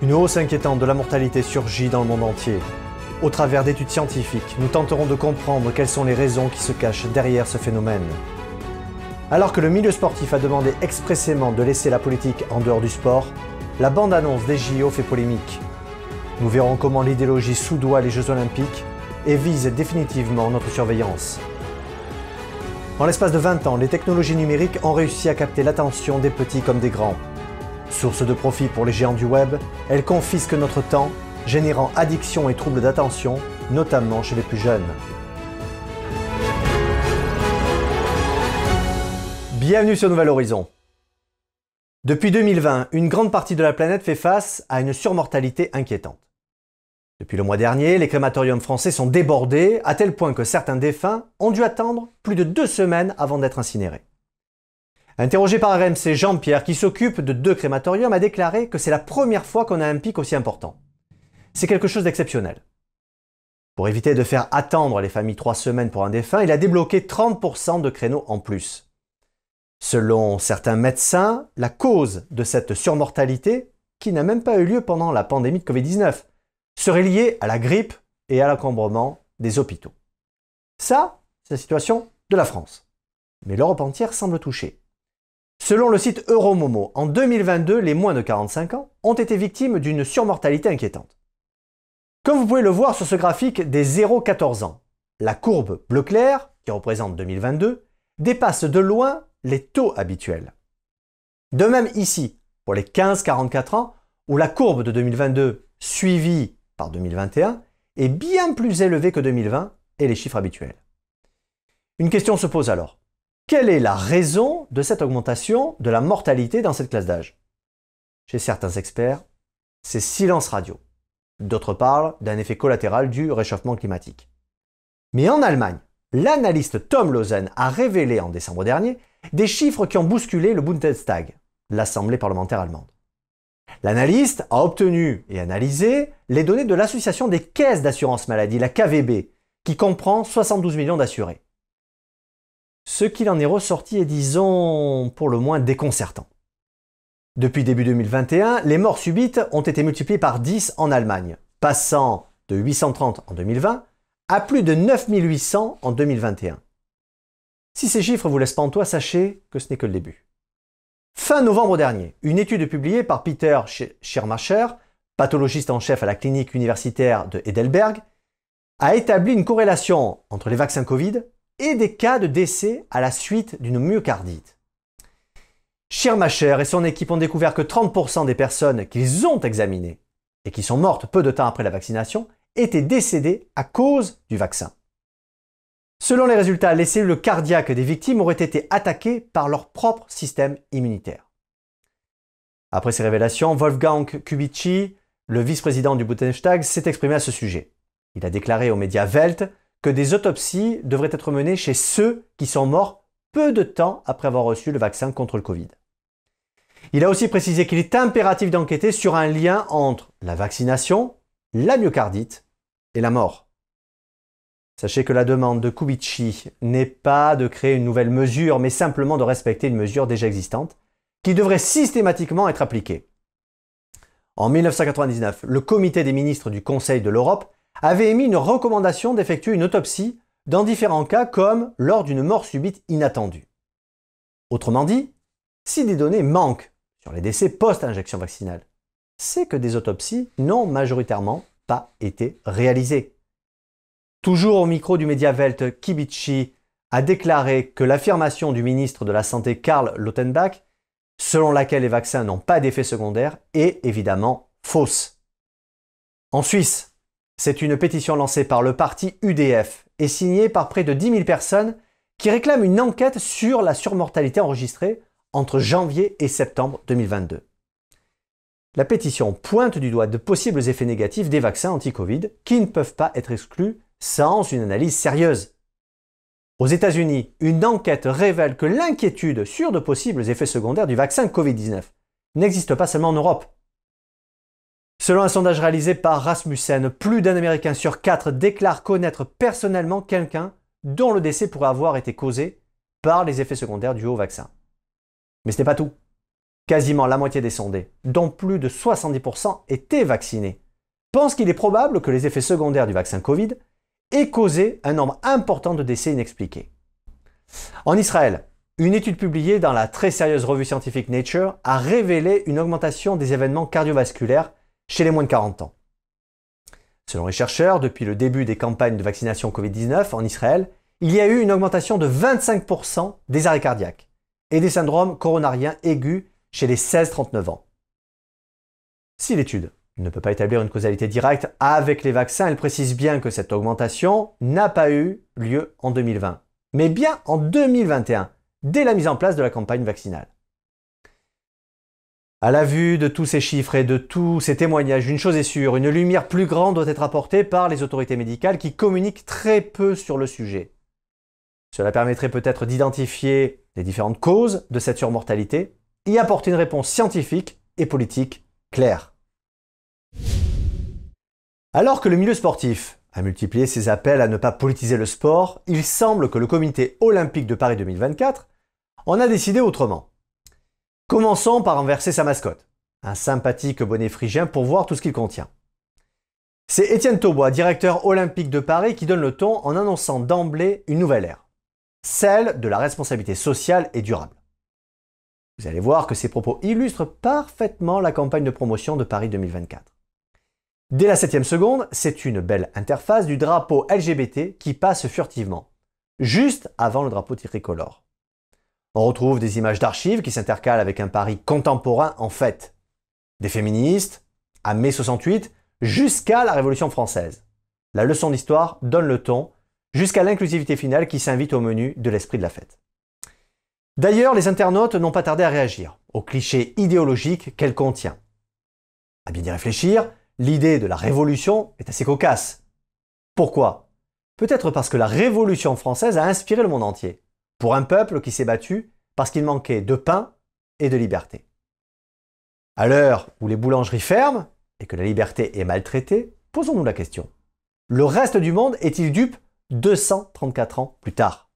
Une hausse inquiétante de la mortalité surgit dans le monde entier. Au travers d'études scientifiques, nous tenterons de comprendre quelles sont les raisons qui se cachent derrière ce phénomène. Alors que le milieu sportif a demandé expressément de laisser la politique en dehors du sport, la bande-annonce des JO fait polémique. Nous verrons comment l'idéologie soudoie les Jeux olympiques et vise définitivement notre surveillance. En l'espace de 20 ans, les technologies numériques ont réussi à capter l'attention des petits comme des grands. Source de profit pour les géants du web, elles confisquent notre temps, générant addiction et troubles d'attention, notamment chez les plus jeunes. Bienvenue sur Nouvel Horizon. Depuis 2020, une grande partie de la planète fait face à une surmortalité inquiétante. Depuis le mois dernier, les crématoriums français sont débordés à tel point que certains défunts ont dû attendre plus de deux semaines avant d'être incinérés. Interrogé par RMC, Jean-Pierre, qui s'occupe de deux crématoriums, a déclaré que c'est la première fois qu'on a un pic aussi important. C'est quelque chose d'exceptionnel. Pour éviter de faire attendre les familles trois semaines pour un défunt, il a débloqué 30% de créneaux en plus. Selon certains médecins, la cause de cette surmortalité, qui n'a même pas eu lieu pendant la pandémie de Covid-19, serait lié à la grippe et à l'encombrement des hôpitaux. Ça, c'est la situation de la France. Mais l'Europe entière semble touchée. Selon le site Euromomo, en 2022, les moins de 45 ans ont été victimes d'une surmortalité inquiétante. Comme vous pouvez le voir sur ce graphique des 0-14 ans, la courbe bleu clair, qui représente 2022, dépasse de loin les taux habituels. De même ici, pour les 15-44 ans, où la courbe de 2022, suivie par 2021 est bien plus élevé que 2020 et les chiffres habituels. Une question se pose alors. Quelle est la raison de cette augmentation de la mortalité dans cette classe d'âge? Chez certains experts, c'est silence radio. D'autres parlent d'un effet collatéral du réchauffement climatique. Mais en Allemagne, l'analyste Tom Lausen a révélé en décembre dernier des chiffres qui ont bousculé le Bundestag, l'Assemblée parlementaire allemande. L'analyste a obtenu et analysé les données de l'Association des caisses d'assurance maladie, la KVB, qui comprend 72 millions d'assurés. Ce qu'il en est ressorti est, disons, pour le moins déconcertant. Depuis début 2021, les morts subites ont été multipliées par 10 en Allemagne, passant de 830 en 2020 à plus de 9800 en 2021. Si ces chiffres vous laissent pantois, sachez que ce n'est que le début. Fin novembre dernier, une étude publiée par Peter Schirmacher, pathologiste en chef à la clinique universitaire de Heidelberg, a établi une corrélation entre les vaccins Covid et des cas de décès à la suite d'une myocardite. Schirmacher et son équipe ont découvert que 30% des personnes qu'ils ont examinées et qui sont mortes peu de temps après la vaccination étaient décédées à cause du vaccin. Selon les résultats, les cellules cardiaques des victimes auraient été attaquées par leur propre système immunitaire. Après ces révélations, Wolfgang Kubicki, le vice-président du Bundestag, s'est exprimé à ce sujet. Il a déclaré aux médias Welt que des autopsies devraient être menées chez ceux qui sont morts peu de temps après avoir reçu le vaccin contre le Covid. Il a aussi précisé qu'il est impératif d'enquêter sur un lien entre la vaccination, la myocardite et la mort. Sachez que la demande de Kubici n'est pas de créer une nouvelle mesure, mais simplement de respecter une mesure déjà existante, qui devrait systématiquement être appliquée. En 1999, le comité des ministres du Conseil de l'Europe avait émis une recommandation d'effectuer une autopsie dans différents cas comme lors d'une mort subite inattendue. Autrement dit, si des données manquent sur les décès post-injection vaccinale, c'est que des autopsies n'ont majoritairement pas été réalisées. Toujours au micro du média Welt, Kibici a déclaré que l'affirmation du ministre de la Santé Karl Lautenbach, selon laquelle les vaccins n'ont pas d'effet secondaire, est évidemment fausse. En Suisse, c'est une pétition lancée par le parti UDF et signée par près de 10 000 personnes qui réclament une enquête sur la surmortalité enregistrée entre janvier et septembre 2022. La pétition pointe du doigt de possibles effets négatifs des vaccins anti-Covid qui ne peuvent pas être exclus sans une analyse sérieuse. Aux États-Unis, une enquête révèle que l'inquiétude sur de possibles effets secondaires du vaccin Covid-19 n'existe pas seulement en Europe. Selon un sondage réalisé par Rasmussen, plus d'un Américain sur quatre déclare connaître personnellement quelqu'un dont le décès pourrait avoir été causé par les effets secondaires du haut vaccin. Mais ce n'est pas tout. quasiment la moitié des sondés, dont plus de 70% étaient vaccinés, pensent qu'il est probable que les effets secondaires du vaccin Covid aient causé un nombre important de décès inexpliqués. En Israël, une étude publiée dans la très sérieuse revue scientifique Nature a révélé une augmentation des événements cardiovasculaires chez les moins de 40 ans. Selon les chercheurs, depuis le début des campagnes de vaccination Covid-19 en Israël, il y a eu une augmentation de 25% des arrêts cardiaques et des syndromes coronariens aigus chez les 16-39 ans. Si l'étude ne peut pas établir une causalité directe avec les vaccins, elle précise bien que cette augmentation n'a pas eu lieu en 2020, mais bien en 2021, dès la mise en place de la campagne vaccinale. À la vue de tous ces chiffres et de tous ces témoignages, une chose est sûre, une lumière plus grande doit être apportée par les autorités médicales qui communiquent très peu sur le sujet. Cela permettrait peut-être d'identifier les différentes causes de cette surmortalité et apporter une réponse scientifique et politique claire. Alors que le milieu sportif a multiplié ses appels à ne pas politiser le sport, il semble que le comité olympique de Paris 2024 en a décidé autrement. Commençons par renverser sa mascotte, un sympathique bonnet phrygien pour voir tout ce qu'il contient. C'est Étienne Taubois, directeur olympique de Paris, qui donne le ton en annonçant d'emblée une nouvelle ère, celle de la responsabilité sociale et durable. Vous allez voir que ces propos illustrent parfaitement la campagne de promotion de Paris 2024. Dès la septième seconde, c'est une belle interface du drapeau LGBT qui passe furtivement, juste avant le drapeau tricolore. On retrouve des images d'archives qui s'intercalent avec un Paris contemporain en fait. Des féministes, à mai 68, jusqu'à la Révolution française. La leçon d'histoire donne le ton, jusqu'à l'inclusivité finale qui s'invite au menu de l'esprit de la fête. D'ailleurs, les internautes n'ont pas tardé à réagir aux clichés idéologiques qu'elle contient. À bien y réfléchir, l'idée de la révolution est assez cocasse. Pourquoi? Peut-être parce que la révolution française a inspiré le monde entier, pour un peuple qui s'est battu parce qu'il manquait de pain et de liberté. À l'heure où les boulangeries ferment et que la liberté est maltraitée, posons-nous la question. Le reste du monde est-il dupe 234 ans plus tard?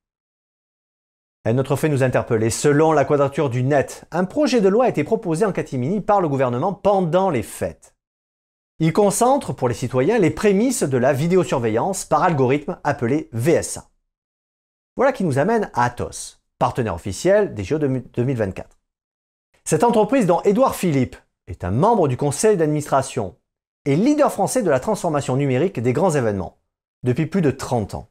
Un autre fait nous interpellait. Selon la quadrature du net, un projet de loi a été proposé en catimini par le gouvernement pendant les fêtes. Il concentre pour les citoyens les prémices de la vidéosurveillance par algorithme appelé VSA. Voilà qui nous amène à Atos, partenaire officiel des JO 2024. Cette entreprise dont Édouard Philippe est un membre du conseil d'administration et leader français de la transformation numérique des grands événements depuis plus de 30 ans.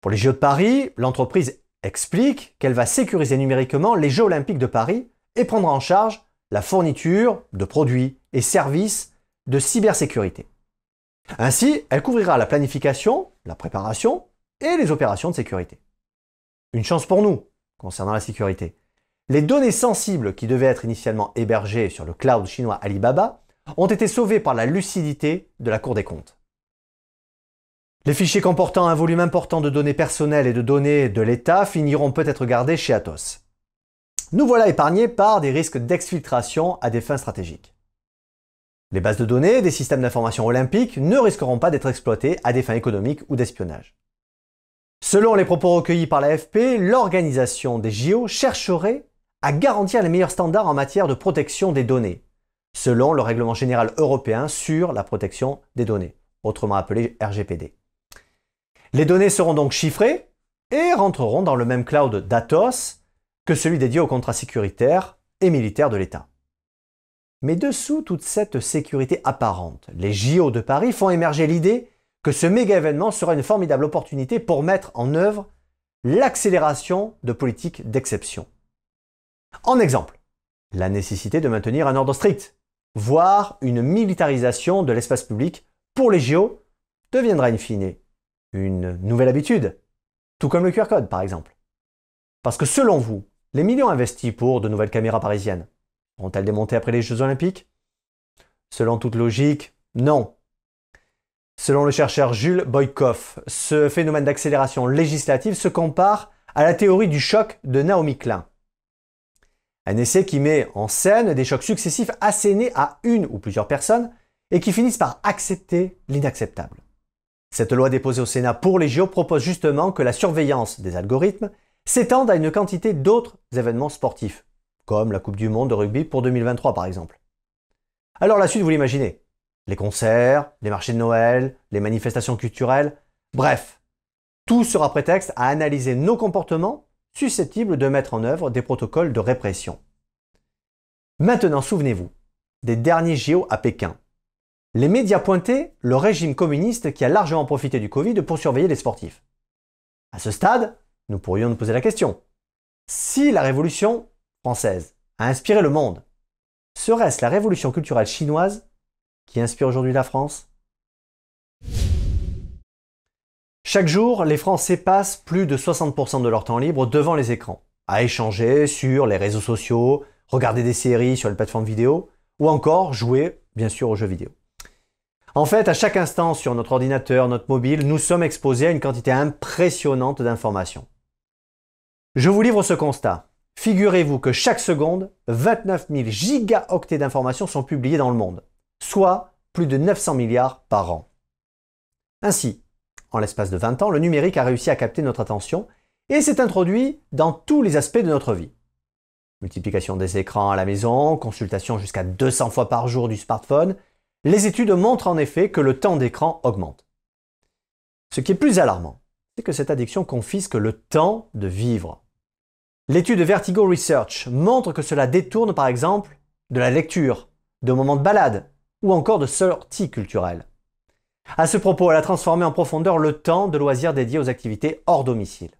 Pour les JO de Paris, l'entreprise explique qu'elle va sécuriser numériquement les Jeux olympiques de Paris et prendre en charge la fourniture de produits et services de cybersécurité. Ainsi, elle couvrira la planification, la préparation et les opérations de sécurité. Une chance pour nous concernant la sécurité. Les données sensibles qui devaient être initialement hébergées sur le cloud chinois Alibaba ont été sauvées par la lucidité de la Cour des comptes. Les fichiers comportant un volume important de données personnelles et de données de l'État finiront peut-être gardés chez Atos. Nous voilà épargnés par des risques d'exfiltration à des fins stratégiques. Les bases de données des systèmes d'information olympiques ne risqueront pas d'être exploitées à des fins économiques ou d'espionnage. Selon les propos recueillis par l'AFP, l'organisation des JO chercherait à garantir les meilleurs standards en matière de protection des données, selon le règlement général européen sur la protection des données, autrement appelé RGPD. Les données seront donc chiffrées et rentreront dans le même cloud d'Atos que celui dédié aux contrats sécuritaires et militaires de l'État. Mais dessous toute cette sécurité apparente, les JO de Paris font émerger l'idée que ce méga événement sera une formidable opportunité pour mettre en œuvre l'accélération de politiques d'exception. En exemple, la nécessité de maintenir un ordre strict, voire une militarisation de l'espace public pour les JO deviendra in fine une nouvelle habitude, tout comme le QR code par exemple. Parce que selon vous, les millions investis pour de nouvelles caméras parisiennes vont-elles démonter après les Jeux olympiques? Selon toute logique, non. Selon le chercheur Jules Boykoff, ce phénomène d'accélération législative se compare à la théorie du choc de Naomi Klein. Un essai qui met en scène des chocs successifs assénés à une ou plusieurs personnes et qui finissent par accepter l'inacceptable. Cette loi déposée au Sénat pour les JO propose justement que la surveillance des algorithmes s'étende à une quantité d'autres événements sportifs, comme la Coupe du Monde de rugby pour 2023 par exemple. Alors la suite, vous l'imaginez. Les concerts, les marchés de Noël, les manifestations culturelles, bref, tout sera prétexte à analyser nos comportements susceptibles de mettre en œuvre des protocoles de répression. Maintenant, souvenez-vous des derniers JO à Pékin. Les médias pointaient le régime communiste qui a largement profité du Covid pour surveiller les sportifs. À ce stade, nous pourrions nous poser la question. Si la révolution française a inspiré le monde, serait-ce la révolution culturelle chinoise qui inspire aujourd'hui la France Chaque jour, les Français passent plus de 60% de leur temps libre devant les écrans, à échanger sur les réseaux sociaux, regarder des séries sur les plateformes vidéo, ou encore jouer, bien sûr, aux jeux vidéo. En fait, à chaque instant sur notre ordinateur, notre mobile, nous sommes exposés à une quantité impressionnante d'informations. Je vous livre ce constat. Figurez-vous que chaque seconde, 29 000 gigaoctets d'informations sont publiées dans le monde, soit plus de 900 milliards par an. Ainsi, en l'espace de 20 ans, le numérique a réussi à capter notre attention et s'est introduit dans tous les aspects de notre vie. Multiplication des écrans à la maison, consultation jusqu'à 200 fois par jour du smartphone, les études montrent en effet que le temps d'écran augmente. Ce qui est plus alarmant, c'est que cette addiction confisque le temps de vivre. L'étude Vertigo Research montre que cela détourne par exemple de la lecture, de moments de balade ou encore de sorties culturelles. À ce propos, elle a transformé en profondeur le temps de loisirs dédié aux activités hors domicile.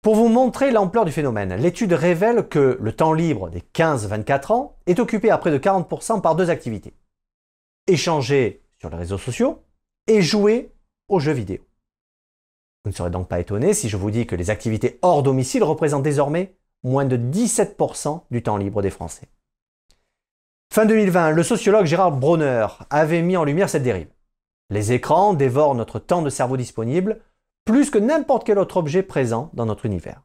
Pour vous montrer l'ampleur du phénomène, l'étude révèle que le temps libre des 15-24 ans est occupé à près de 40% par deux activités. Échanger sur les réseaux sociaux et jouer aux jeux vidéo. Vous ne serez donc pas étonné si je vous dis que les activités hors domicile représentent désormais moins de 17% du temps libre des Français. Fin 2020, le sociologue Gérard Bronner avait mis en lumière cette dérive. Les écrans dévorent notre temps de cerveau disponible plus que n'importe quel autre objet présent dans notre univers.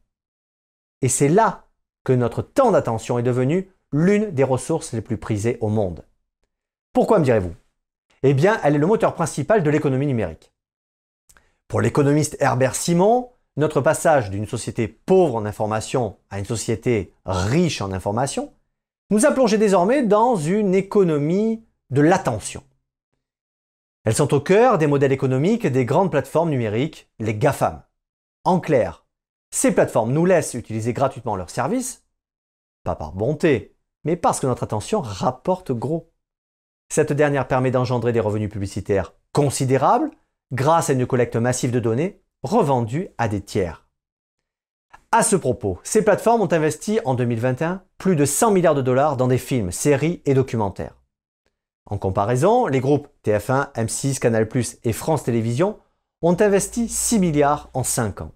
Et c'est là que notre temps d'attention est devenu l'une des ressources les plus prisées au monde. Pourquoi me direz-vous? Eh bien, elle est le moteur principal de l'économie numérique. Pour l'économiste Herbert Simon, notre passage d'une société pauvre en information à une société riche en information nous a plongé désormais dans une économie de l'attention. Elles sont au cœur des modèles économiques des grandes plateformes numériques, les GAFAM. En clair, ces plateformes nous laissent utiliser gratuitement leurs services, pas par bonté, mais parce que notre attention rapporte gros. Cette dernière permet d'engendrer des revenus publicitaires considérables grâce à une collecte massive de données revendues à des tiers. À ce propos, ces plateformes ont investi en 2021 plus de 100 milliards de dollars dans des films, séries et documentaires. En comparaison, les groupes TF1, M6, Canal+, et France Télévisions ont investi 6 milliards en 5 ans.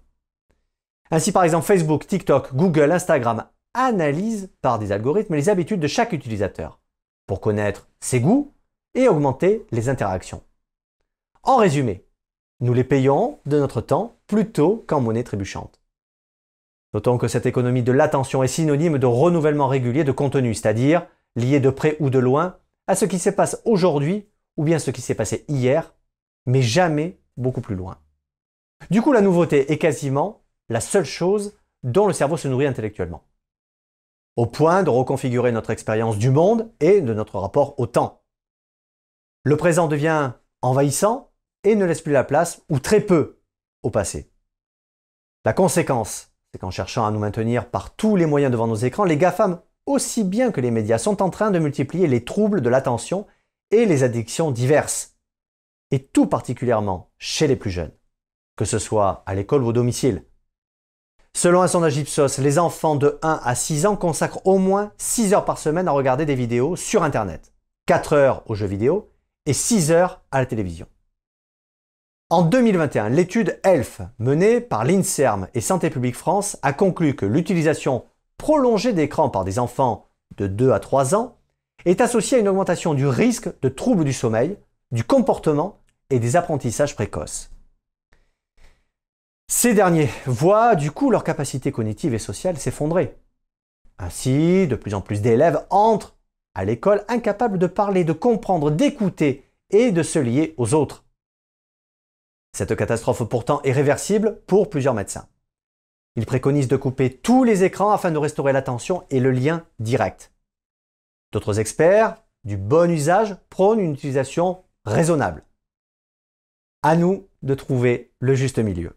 Ainsi, par exemple, Facebook, TikTok, Google, Instagram analysent par des algorithmes les habitudes de chaque utilisateur pour connaître ses goûts et augmenter les interactions. En résumé, nous les payons de notre temps plutôt qu'en monnaie trébuchante. Notons que cette économie de l'attention est synonyme de renouvellement régulier de contenu, c'est-à-dire lié de près ou de loin à ce qui se passe aujourd'hui ou bien ce qui s'est passé hier, mais jamais beaucoup plus loin. Du coup, la nouveauté est quasiment la seule chose dont le cerveau se nourrit intellectuellement. Au point de reconfigurer notre expérience du monde et de notre rapport au temps. Le présent devient envahissant et ne laisse plus la place, ou très peu, au passé. La conséquence, c'est qu'en cherchant à nous maintenir par tous les moyens devant nos écrans, les GAFAM aussi bien que les médias sont en train de multiplier les troubles de l'attention et les addictions diverses, et tout particulièrement chez les plus jeunes, que ce soit à l'école ou au domicile. Selon un sondage Ipsos, les enfants de 1 à 6 ans consacrent au moins 6 heures par semaine à regarder des vidéos sur Internet, 4 heures aux jeux vidéo et 6 heures à la télévision. En 2021, l'étude ELF menée par l'INSERM et Santé publique France a conclu que l'utilisation prolongée d'écran par des enfants de 2 à 3 ans est associée à une augmentation du risque de troubles du sommeil, du comportement et des apprentissages précoces. Ces derniers voient du coup leur capacité cognitive et sociale s'effondrer. Ainsi, de plus en plus d'élèves entrent à l'école incapables de parler, de comprendre, d'écouter et de se lier aux autres. Cette catastrophe pourtant est réversible pour plusieurs médecins. Ils préconisent de couper tous les écrans afin de restaurer l'attention et le lien direct. D'autres experts, du bon usage, prônent une utilisation raisonnable. À nous de trouver le juste milieu.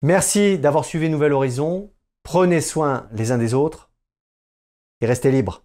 Merci d'avoir suivi Nouvel Horizon. Prenez soin les uns des autres et restez libres.